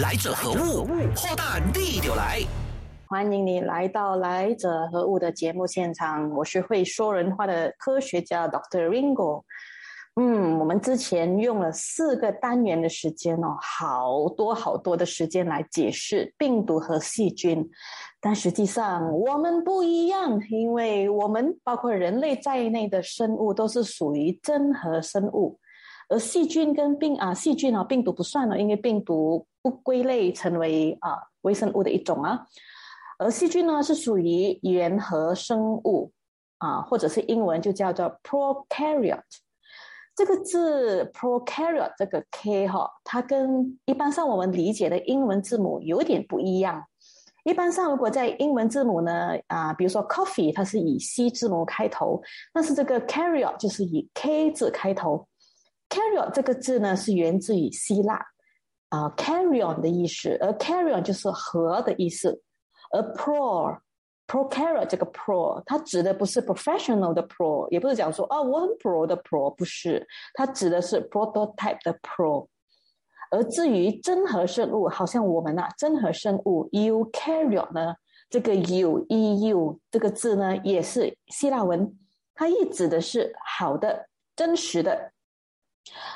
来者何物？破大地就来！欢迎你来到《来者何物》的节目现场，我是会说人话的科学家 Dr. Ringo。嗯，我们之前用了四个单元的时间哦，好多好多的时间来解释病毒和细菌，但实际上我们不一样，因为我们包括人类在内的生物都是属于真核生物。而细菌跟病啊，细菌啊，病毒不算了，因为病毒不归类成为啊微生物的一种啊。而细菌呢是属于原核生物啊，或者是英文就叫做 prokaryote。这个字 prokaryote 这个 K 哈，它跟一般上我们理解的英文字母有点不一样。一般上如果在英文字母呢啊，比如说 coffee，它是以 C 字母开头，但是这个 cariot 就是以 K 字开头。Carrion 这个字呢，是源自于希腊啊，carry on 的意思，而 carry on 就是和的意思，而 pro prokaryote 这个 pro 它指的不是 professional 的 pro，也不是讲说啊我很 pro 的 pro，不是，它指的是 prototype 的 pro。而至于真核生物，好像我们啊，真核生物 eukaryote 呢，这个 eu eu 这个字呢，也是希腊文，它意指的是好的、真实的。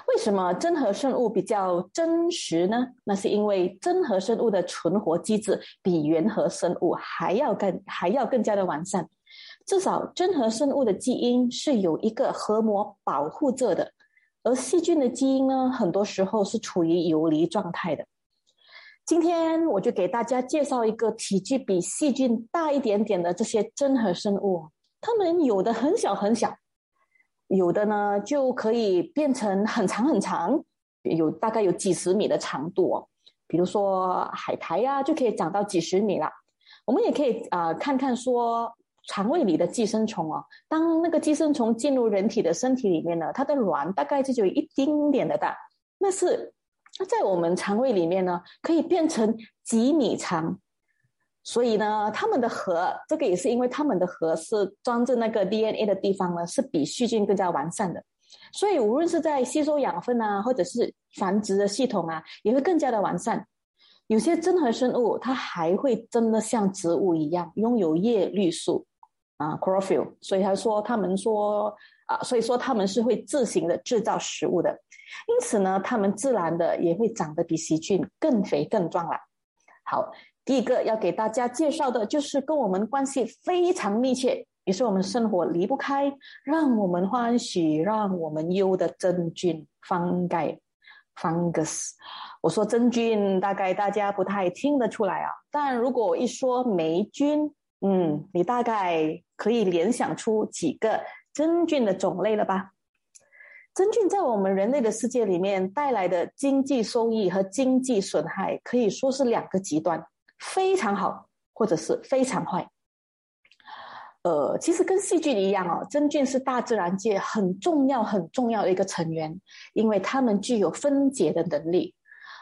为什么真核生物比较真实呢？那是因为真核生物的存活机制比原核生物还要更还要更加的完善。至少真核生物的基因是有一个核膜保护着的，而细菌的基因呢，很多时候是处于游离状态的。今天我就给大家介绍一个体积比细菌大一点点的这些真核生物，它们有的很小很小。有的呢就可以变成很长很长，有大概有几十米的长度哦。比如说海苔呀，就可以长到几十米了。我们也可以啊看看说肠胃里的寄生虫哦，当那个寄生虫进入人体的身体里面呢，它的卵大概就有一丁点的大，那是那在我们肠胃里面呢，可以变成几米长。所以呢，他们的核，这个也是因为他们的核是装着那个 DNA 的地方呢，是比细菌更加完善的。所以无论是在吸收养分啊，或者是繁殖的系统啊，也会更加的完善。有些真核生物，它还会真的像植物一样拥有叶绿素啊 （chlorophyll）。所以他说，他们说啊，所以说他们是会自行的制造食物的。因此呢，他们自然的也会长得比细菌更肥更壮了。好。第一个要给大家介绍的就是跟我们关系非常密切，也是我们生活离不开、让我们欢喜、让我们忧的真菌——方盖 （fungus）。我说真菌，大概大家不太听得出来啊。但如果我一说霉菌，嗯，你大概可以联想出几个真菌的种类了吧？真菌在我们人类的世界里面带来的经济收益和经济损害，可以说是两个极端。非常好，或者是非常坏。呃，其实跟细菌一样哦，真菌是大自然界很重要、很重要的一个成员，因为它们具有分解的能力。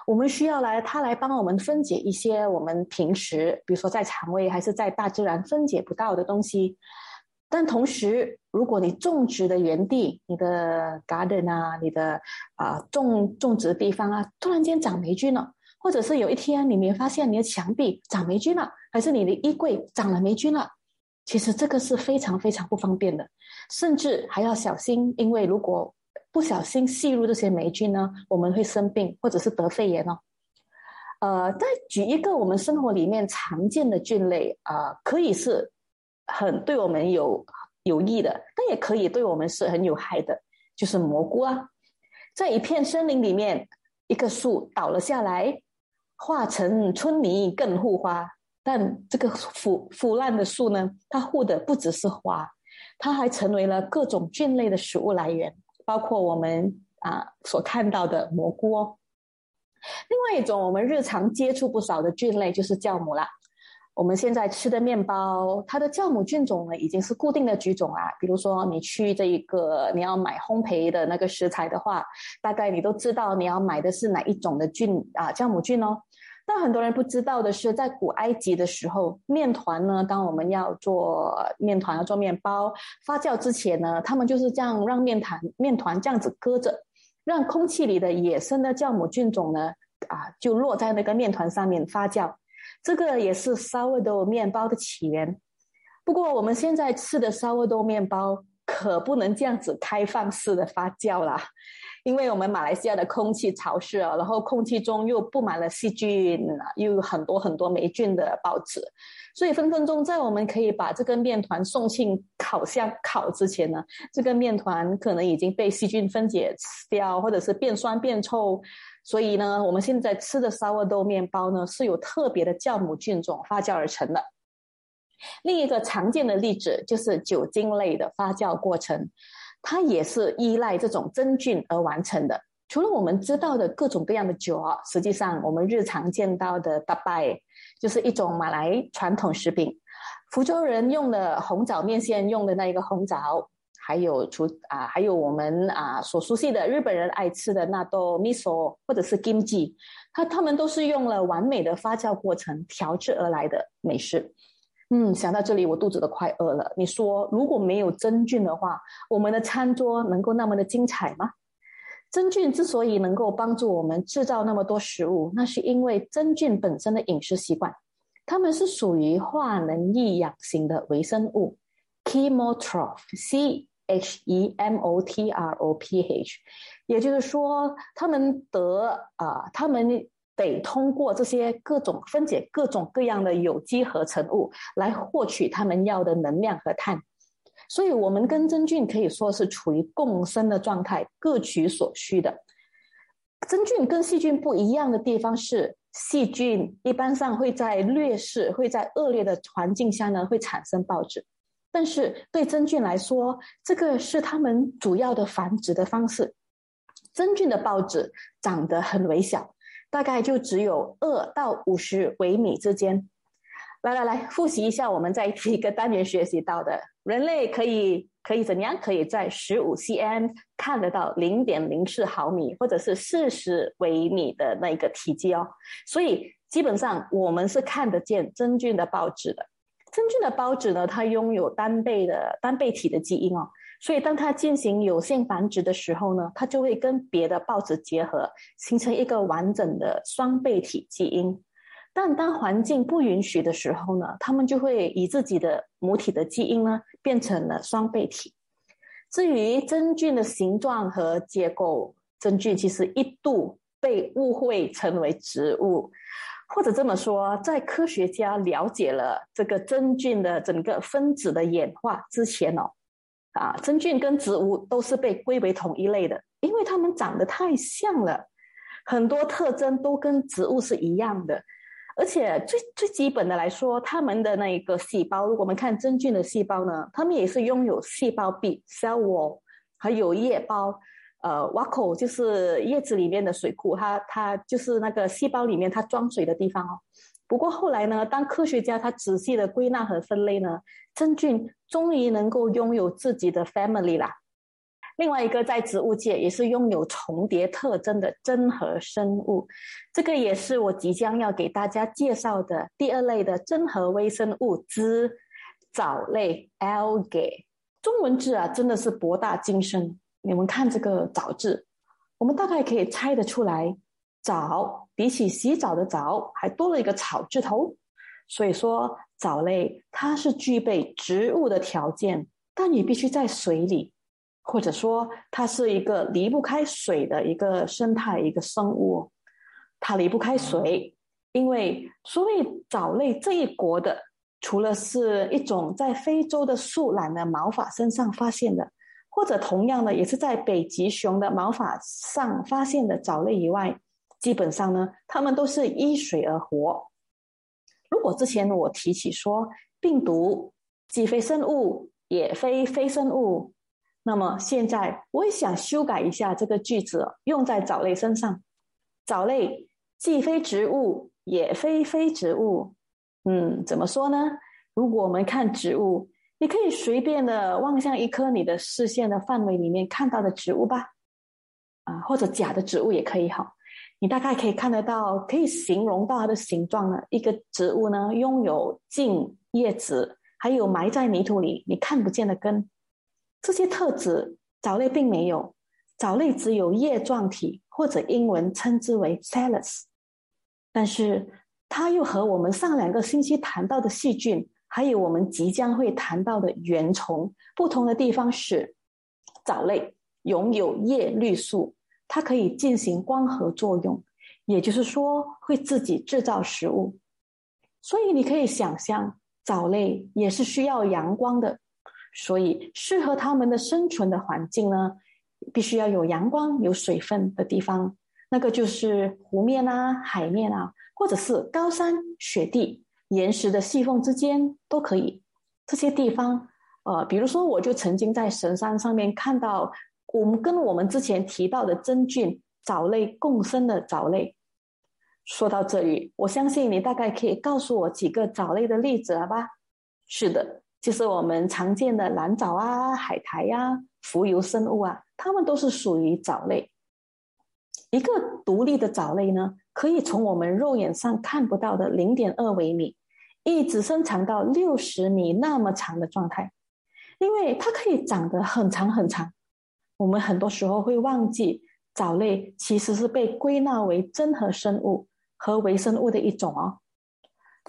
我们需要来它来帮我们分解一些我们平时，比如说在肠胃还是在大自然分解不到的东西。但同时，如果你种植的园地、你的 garden 啊、你的啊种种植的地方啊，突然间长霉菌了。或者是有一天你没发现你的墙壁长霉菌了，还是你的衣柜长了霉菌了？其实这个是非常非常不方便的，甚至还要小心，因为如果不小心吸入这些霉菌呢，我们会生病或者是得肺炎哦。呃，再举一个我们生活里面常见的菌类啊，可以是很对我们有有益的，但也可以对我们是很有害的，就是蘑菇啊，在一片森林里面，一棵树倒了下来。化成春泥更护花，但这个腐腐烂的树呢，它护的不只是花，它还成为了各种菌类的食物来源，包括我们啊所看到的蘑菇哦。另外一种我们日常接触不少的菌类就是酵母啦。我们现在吃的面包，它的酵母菌种呢已经是固定的菌种啊。比如说，你去这一个你要买烘焙的那个食材的话，大概你都知道你要买的是哪一种的菌啊，酵母菌哦。但很多人不知道的是，在古埃及的时候，面团呢，当我们要做面团要做面包发酵之前呢，他们就是这样让面团面团这样子搁着，让空气里的野生的酵母菌种呢。啊就落在那个面团上面发酵。这个也是 sourdough 面包的起源。不过我们现在吃的 sourdough 面包可不能这样子开放式的发酵啦。因为我们马来西亚的空气潮湿啊，然后空气中又布满了细菌，又有很多很多霉菌的孢子，所以分分钟在我们可以把这个面团送进烤箱烤之前呢，这个面团可能已经被细菌分解掉，或者是变酸变臭。所以呢，我们现在吃的沙沃豆面包呢，是有特别的酵母菌种发酵而成的。另一个常见的例子就是酒精类的发酵过程。它也是依赖这种真菌而完成的。除了我们知道的各种各样的酒啊，实际上我们日常见到的 d a b a i 就是一种马来传统食品。福州人用的红枣面线用的那一个红枣，还有除啊，还有我们啊所熟悉的日本人爱吃的那豆 miso 或者是 kimchi，它它们都是用了完美的发酵过程调制而来的美食。嗯，想到这里，我肚子都快饿了。你说，如果没有真菌的话，我们的餐桌能够那么的精彩吗？真菌之所以能够帮助我们制造那么多食物，那是因为真菌本身的饮食习惯，它们是属于化能抑氧型的微生物，chemotroph，c h e m o t r o p h，也就是说，他们得啊，他们。得通过这些各种分解各种各样的有机合成物来获取他们要的能量和碳，所以我们跟真菌可以说是处于共生的状态，各取所需的。真菌跟细菌不一样的地方是，细菌一般上会在劣势、会在恶劣的环境下呢会产生孢子，但是对真菌来说，这个是它们主要的繁殖的方式。真菌的孢子长得很微小。大概就只有二到五十微米之间。来来来，复习一下我们在第一个单元学习到的，人类可以可以怎样？可以在十五 cm 看得到零点零四毫米，或者是四十微米的那个体积哦。所以基本上我们是看得见真菌的孢子的。真菌的孢子呢，它拥有单倍的单倍体的基因哦。所以，当它进行有性繁殖的时候呢，它就会跟别的孢子结合，形成一个完整的双倍体基因。但当环境不允许的时候呢，它们就会以自己的母体的基因呢，变成了双倍体。至于真菌的形状和结构，真菌其实一度被误会成为植物，或者这么说，在科学家了解了这个真菌的整个分子的演化之前哦。啊，真菌跟植物都是被归为同一类的，因为它们长得太像了，很多特征都跟植物是一样的。而且最最基本的来说，它们的那一个细胞，如果我们看真菌的细胞呢，它们也是拥有细胞壁 （cell wall） 还有叶包，呃 w a c o 就是叶子里面的水库，它它就是那个细胞里面它装水的地方哦。不过后来呢，当科学家他仔细的归纳和分类呢，真菌终于能够拥有自己的 family 啦。另外一个在植物界也是拥有重叠特征的真核生物，这个也是我即将要给大家介绍的第二类的真核微生物之藻类 algae。中文字啊，真的是博大精深。你们看这个藻字，我们大概可以猜得出来。藻比起洗澡的澡还多了一个草字头，所以说藻类它是具备植物的条件，但你必须在水里，或者说它是一个离不开水的一个生态一个生物，它离不开水，因为所谓藻类这一国的，除了是一种在非洲的树懒的毛发身上发现的，或者同样的也是在北极熊的毛发上发现的藻类以外。基本上呢，它们都是依水而活。如果之前我提起说病毒既非生物也非非生物，那么现在我也想修改一下这个句子，用在藻类身上。藻类既非植物也非非植物。嗯，怎么说呢？如果我们看植物，你可以随便的望向一颗你的视线的范围里面看到的植物吧，啊，或者假的植物也可以哈。你大概可以看得到，可以形容到它的形状呢。一个植物呢，拥有茎、叶子，还有埋在泥土里你看不见的根，这些特质藻类并没有。藻类只有叶状体，或者英文称之为 cellus。但是它又和我们上两个星期谈到的细菌，还有我们即将会谈到的原虫不同的地方是，藻类拥有叶绿素，它可以进行光合作用，也就是说会自己制造食物。所以你可以想象，藻类也是需要阳光的，所以适合它们的生存的环境呢，必须要有阳光、有水分的地方。那个就是湖面啊、海面啊，或者是高山、雪地、岩石的细缝之间都可以。这些地方，呃，比如说，我就曾经在神山上面看到，我们跟我们之前提到的真菌藻类共生的藻类。说到这里，我相信你大概可以告诉我几个藻类的例子了吧？是的，就是我们常见的蓝藻啊、海苔呀、浮游生物啊，它们都是属于藻类。一个独立的藻类呢，可以从我们肉眼上看不到的零点二微米，一直伸长到六十米那么长的状态，因为它可以长得很长很长。我们很多时候会忘记，藻类其实是被归纳为真核生物。和微生物的一种哦，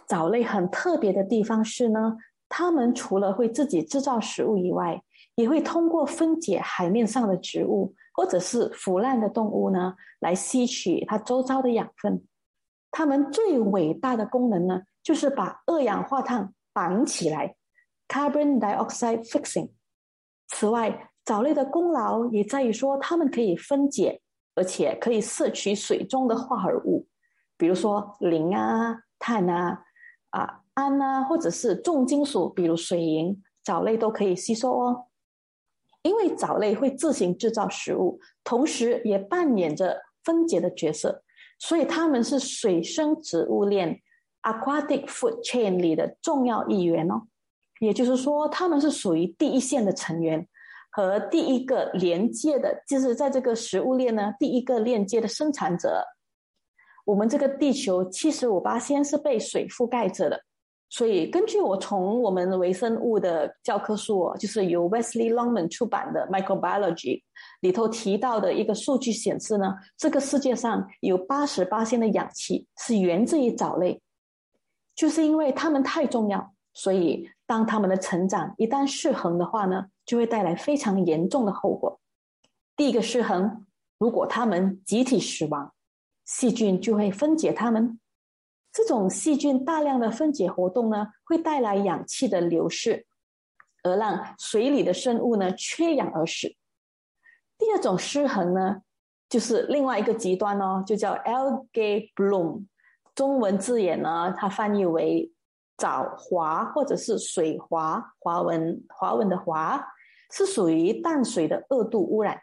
藻类很特别的地方是呢，它们除了会自己制造食物以外，也会通过分解海面上的植物或者是腐烂的动物呢，来吸取它周遭的养分。它们最伟大的功能呢，就是把二氧化碳绑起来 （carbon dioxide fixing）。此外，藻类的功劳也在于说，它们可以分解，而且可以摄取水中的化合物。比如说磷啊、碳啊、啊氨啊，或者是重金属，比如水银，藻类都可以吸收哦。因为藻类会自行制造食物，同时也扮演着分解的角色，所以它们是水生植物链 （aquatic food chain） 里的重要一员哦。也就是说，他们是属于第一线的成员和第一个连接的，就是在这个食物链呢，第一个链接的生产者。我们这个地球七十五八先是被水覆盖着的，所以根据我从我们微生物的教科书，就是由 Wesley Longman 出版的《Microbiology》里头提到的一个数据显示呢，这个世界上有八十八的氧气是源自于藻类，就是因为它们太重要，所以当它们的成长一旦失衡的话呢，就会带来非常严重的后果。第一个失衡，如果它们集体死亡。细菌就会分解它们，这种细菌大量的分解活动呢，会带来氧气的流失，而让水里的生物呢缺氧而死。第二种失衡呢，就是另外一个极端哦，就叫 algae bloom，中文字眼呢，它翻译为藻华或者是水华，华文华文的华，是属于淡水的二度污染。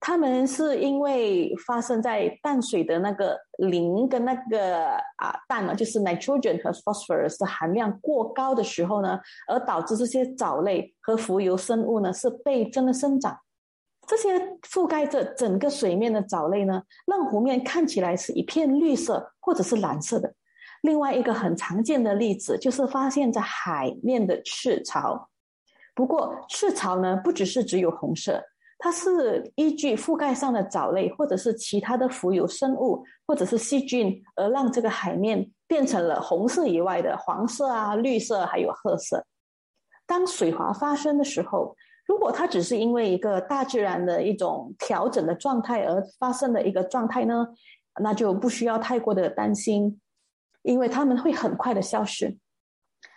它们是因为发生在淡水的那个磷跟那个啊氮呢，就是 nitrogen 和 phosphorus 含量过高的时候呢，而导致这些藻类和浮游生物呢是倍增的生长。这些覆盖着整个水面的藻类呢，让湖面看起来是一片绿色或者是蓝色的。另外一个很常见的例子就是发现在海面的赤潮，不过赤潮呢不只是只有红色。它是依据覆盖上的藻类，或者是其他的浮游生物，或者是细菌，而让这个海面变成了红色以外的黄色啊、绿色，还有褐色。当水华发生的时候，如果它只是因为一个大自然的一种调整的状态而发生的一个状态呢，那就不需要太过的担心，因为它们会很快的消失。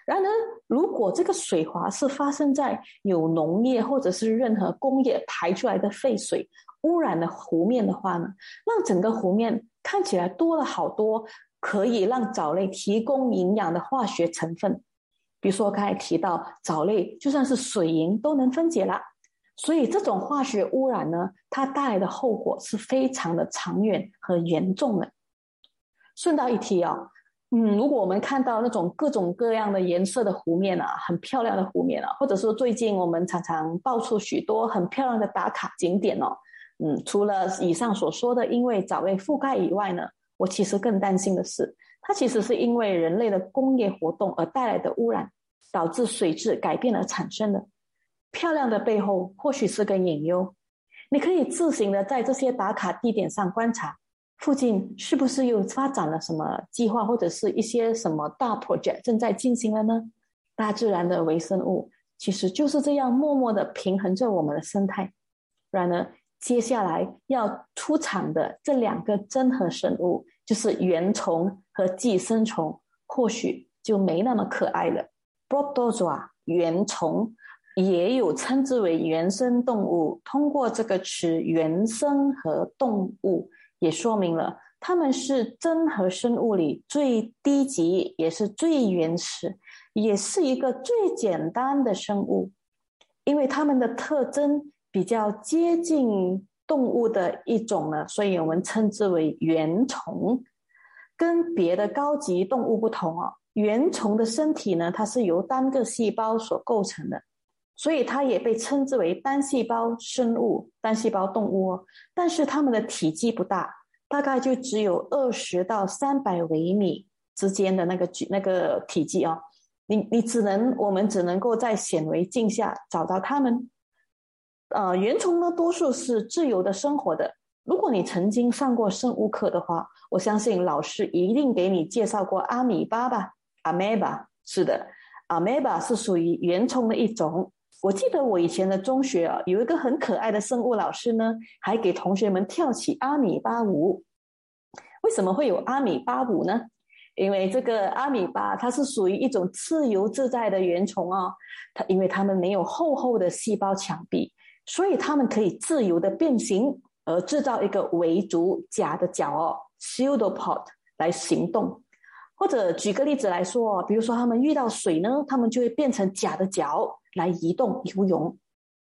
然而，如果这个水华是发生在有农业或者是任何工业排出来的废水污染的湖面的话呢，让整个湖面看起来多了好多可以让藻类提供营养的化学成分。比如说刚才提到，藻类就算是水银都能分解了，所以这种化学污染呢，它带来的后果是非常的长远和严重的。顺道一提啊。嗯，如果我们看到那种各种各样的颜色的湖面啊，很漂亮的湖面啊，或者说最近我们常常爆出许多很漂亮的打卡景点哦，嗯，除了以上所说的因为藻类覆盖以外呢，我其实更担心的是，它其实是因为人类的工业活动而带来的污染，导致水质改变而产生的。漂亮的背后或许是个隐忧，你可以自行的在这些打卡地点上观察。附近是不是又发展了什么计划，或者是一些什么大 project 正在进行了呢？大自然的微生物其实就是这样默默的平衡着我们的生态。然而，接下来要出场的这两个真核生物，就是原虫和寄生虫，或许就没那么可爱了。Protozoa 原虫。也有称之为原生动物。通过这个词“原生”和“动物”，也说明了它们是真核生物里最低级，也是最原始，也是一个最简单的生物。因为它们的特征比较接近动物的一种呢，所以我们称之为原虫。跟别的高级动物不同哦，原虫的身体呢，它是由单个细胞所构成的。所以它也被称之为单细胞生物、单细胞动物哦，但是它们的体积不大，大概就只有二十到三百微米之间的那个那个体积哦。你你只能我们只能够在显微镜下找到它们。呃，原虫呢，多数是自由的生活的。如果你曾经上过生物课的话，我相信老师一定给你介绍过阿米巴吧？Amoeba 是的，Amoeba 是属于原虫的一种。我记得我以前的中学啊，有一个很可爱的生物老师呢，还给同学们跳起阿米巴舞。为什么会有阿米巴舞呢？因为这个阿米巴它是属于一种自由自在的原虫哦，它因为它们没有厚厚的细胞墙壁，所以它们可以自由的变形，而制造一个围足假的脚哦 （pseudopod） 来行动。或者举个例子来说，比如说他们遇到水呢，他们就会变成假的脚。来移动游泳，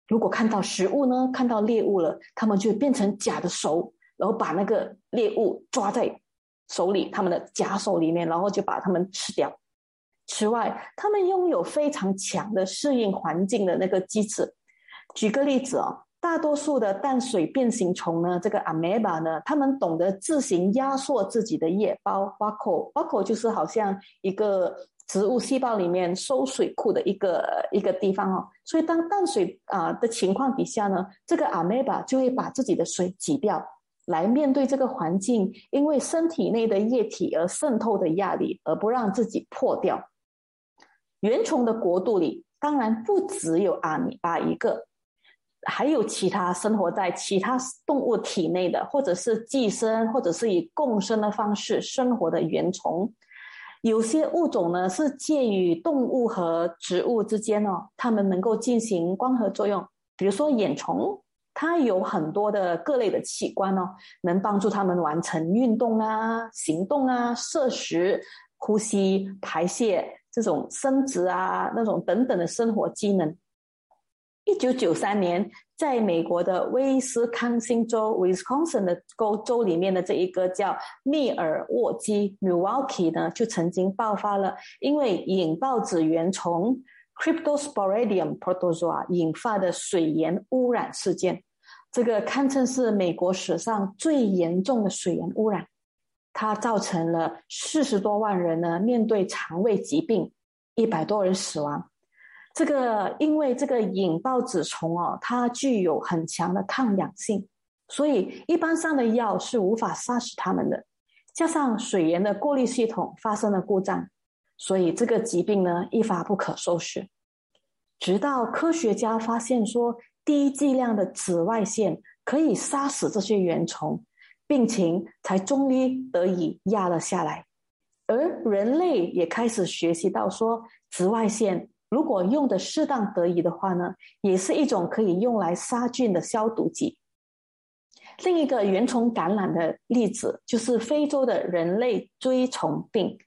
如果看到食物呢，看到猎物了，他们就会变成假的手，然后把那个猎物抓在手里，他们的假手里面，然后就把它们吃掉。此外，他们拥有非常强的适应环境的那个机制。举个例子哦，大多数的淡水变形虫呢，这个 amoeba 呢，它们懂得自行压缩自己的叶包 b u c k l e b u c k l 就是好像一个。植物细胞里面收水库的一个一个地方哦，所以当淡水啊的情况底下呢，这个阿梅巴就会把自己的水挤掉，来面对这个环境，因为身体内的液体而渗透的压力，而不让自己破掉。原虫的国度里，当然不只有阿米巴一个，还有其他生活在其他动物体内的，或者是寄生，或者是以共生的方式生活的原虫。有些物种呢是介于动物和植物之间哦，它们能够进行光合作用。比如说眼虫，它有很多的各类的器官哦，能帮助它们完成运动啊、行动啊、摄食、呼吸、排泄这种生殖啊那种等等的生活机能。一九九三年，在美国的威斯康星州 （Wisconsin） 的州州里面的这一个叫密尔沃基 （Milwaukee） 呢，就曾经爆发了因为引爆子原虫 （Cryptosporidium protozoa） 引发的水源污染事件。这个堪称是美国史上最严重的水源污染，它造成了四十多万人呢面对肠胃疾病，一百多人死亡。这个因为这个引爆子虫哦，它具有很强的抗氧性，所以一般上的药是无法杀死它们的。加上水源的过滤系统发生了故障，所以这个疾病呢一发不可收拾。直到科学家发现说低剂量的紫外线可以杀死这些原虫，病情才终于得以压了下来。而人类也开始学习到说紫外线。如果用的适当得宜的话呢，也是一种可以用来杀菌的消毒剂。另一个原虫感染的例子就是非洲的人类锥虫病，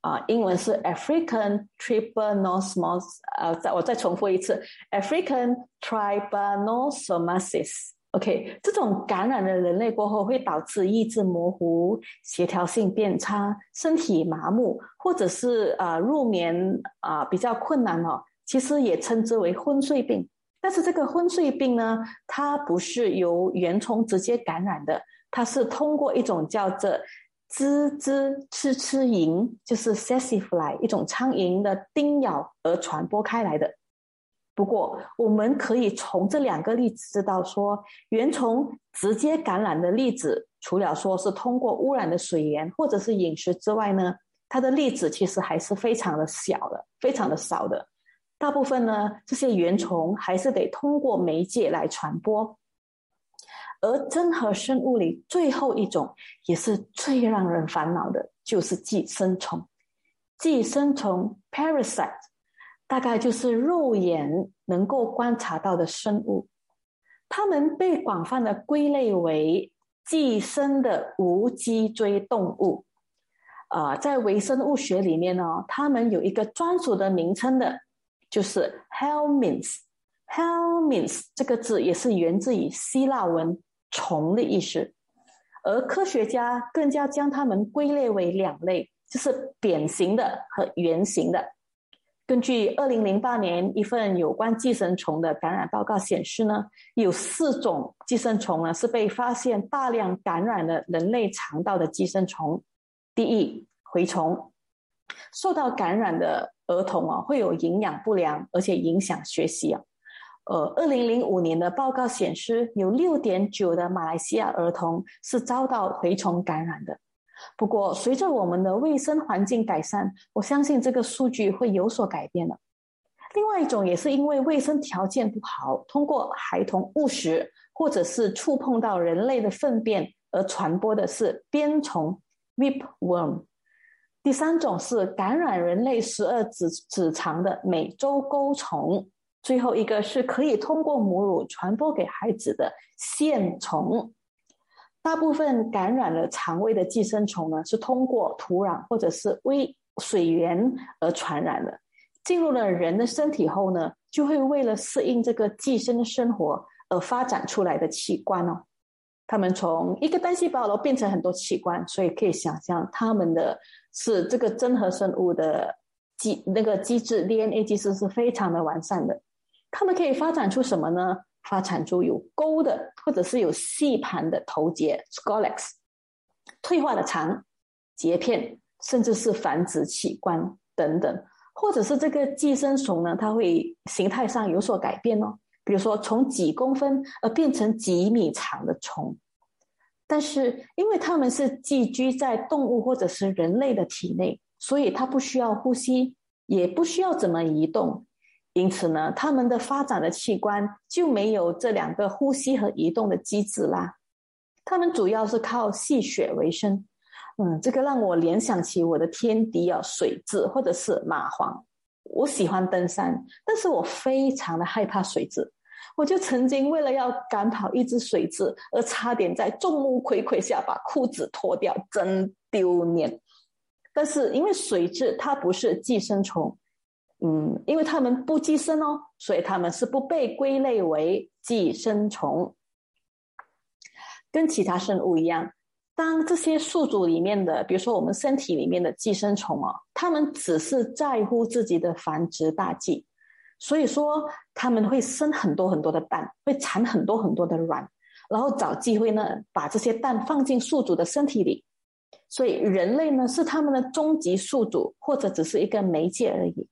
啊，英文是 African trypanosomes，呃，再我再重复一次，African trypanosomonas。OK，这种感染了人类过后，会导致意志模糊、协调性变差、身体麻木，或者是啊入眠啊比较困难哦。其实也称之为昏睡病。但是这个昏睡病呢，它不是由原虫直接感染的，它是通过一种叫做滋滋吃吃蝇，就是 s a s s i fly 一种苍蝇的叮咬而传播开来的。不过，我们可以从这两个例子知道，说原虫直接感染的例子除了说是通过污染的水源或者是饮食之外呢，它的例子其实还是非常的小的，非常的少的。大部分呢，这些原虫还是得通过媒介来传播。而真核生物里最后一种，也是最让人烦恼的，就是寄生虫。寄生虫 （parasite） 大概就是肉眼能够观察到的生物，它们被广泛的归类为寄生的无脊椎动物。啊，在微生物学里面呢，它们有一个专属的名称的，就是 helminths。helminths 这个字也是源自于希腊文。虫的意思，而科学家更加将它们归类为两类，就是扁形的和圆形的。根据二零零八年一份有关寄生虫的感染报告显示呢，有四种寄生虫呢是被发现大量感染了人类肠道的寄生虫。第一，蛔虫，受到感染的儿童啊会有营养不良，而且影响学习啊。呃，二零零五年的报告显示，有六点九的马来西亚儿童是遭到蛔虫感染的。不过，随着我们的卫生环境改善，我相信这个数据会有所改变的。另外一种也是因为卫生条件不好，通过孩童误食或者是触碰到人类的粪便而传播的是鞭虫 （whipworm）。第三种是感染人类十二指指肠的美洲钩虫。最后一个是可以通过母乳传播给孩子的线虫。大部分感染了肠胃的寄生虫呢，是通过土壤或者是微水源而传染的。进入了人的身体后呢，就会为了适应这个寄生的生活而发展出来的器官哦。他们从一个单细胞然后变成很多器官，所以可以想象他们的是这个真核生物的机那个机制 DNA 机制是非常的完善的。它们可以发展出什么呢？发展出有钩的，或者是有细盘的头节 （scolex）、退化的肠、节片，甚至是繁殖器官等等。或者是这个寄生虫呢，它会形态上有所改变哦，比如说从几公分而变成几米长的虫。但是因为它们是寄居在动物或者是人类的体内，所以它不需要呼吸，也不需要怎么移动。因此呢，它们的发展的器官就没有这两个呼吸和移动的机制啦。它们主要是靠吸血为生。嗯，这个让我联想起我的天敌啊，水蛭或者是蚂蟥。我喜欢登山，但是我非常的害怕水蛭。我就曾经为了要赶跑一只水蛭，而差点在众目睽睽下把裤子脱掉，真丢脸。但是因为水蛭它不是寄生虫。嗯，因为它们不寄生哦，所以它们是不被归类为寄生虫。跟其他生物一样，当这些宿主里面的，比如说我们身体里面的寄生虫哦，它们只是在乎自己的繁殖大计，所以说他们会生很多很多的蛋，会产很多很多的卵，然后找机会呢把这些蛋放进宿主的身体里。所以人类呢是他们的终极宿主，或者只是一个媒介而已。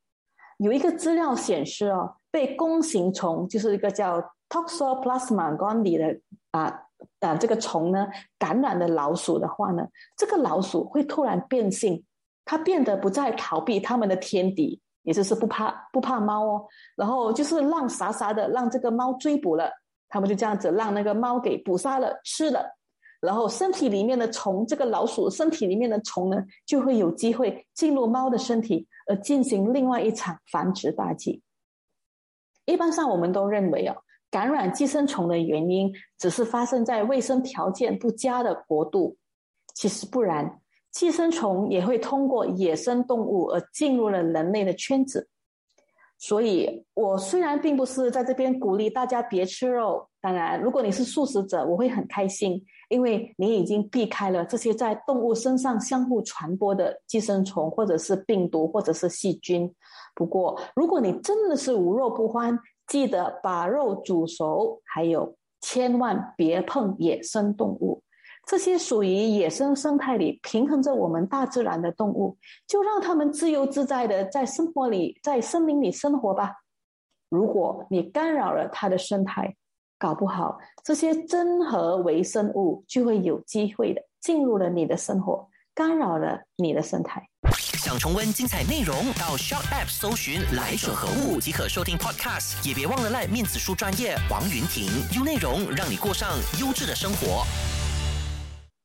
有一个资料显示哦，被弓形虫，就是一个叫 Toxoplasma gondii 的啊啊这个虫呢感染的老鼠的话呢，这个老鼠会突然变性，它变得不再逃避它们的天敌，也就是不怕不怕猫哦，然后就是让傻傻的让这个猫追捕了，他们就这样子让那个猫给捕杀了吃了，然后身体里面的虫，这个老鼠身体里面的虫呢，就会有机会进入猫的身体。而进行另外一场繁殖大计。一般上，我们都认为哦，感染寄生虫的原因只是发生在卫生条件不佳的国度。其实不然，寄生虫也会通过野生动物而进入了人类的圈子。所以，我虽然并不是在这边鼓励大家别吃肉，当然，如果你是素食者，我会很开心。因为你已经避开了这些在动物身上相互传播的寄生虫，或者是病毒，或者是细菌。不过，如果你真的是无肉不欢，记得把肉煮熟，还有千万别碰野生动物。这些属于野生生态里平衡着我们大自然的动物，就让它们自由自在的在生活里，在森林里生活吧。如果你干扰了它的生态，搞不好这些真核微生物就会有机会的进入了你的生活，干扰了你的生态。想重温精彩内容，到 s h o p App 搜寻“来者何物”即可收听 Podcast。也别忘了赖面子书专业王云婷，用内容让你过上优质的生活。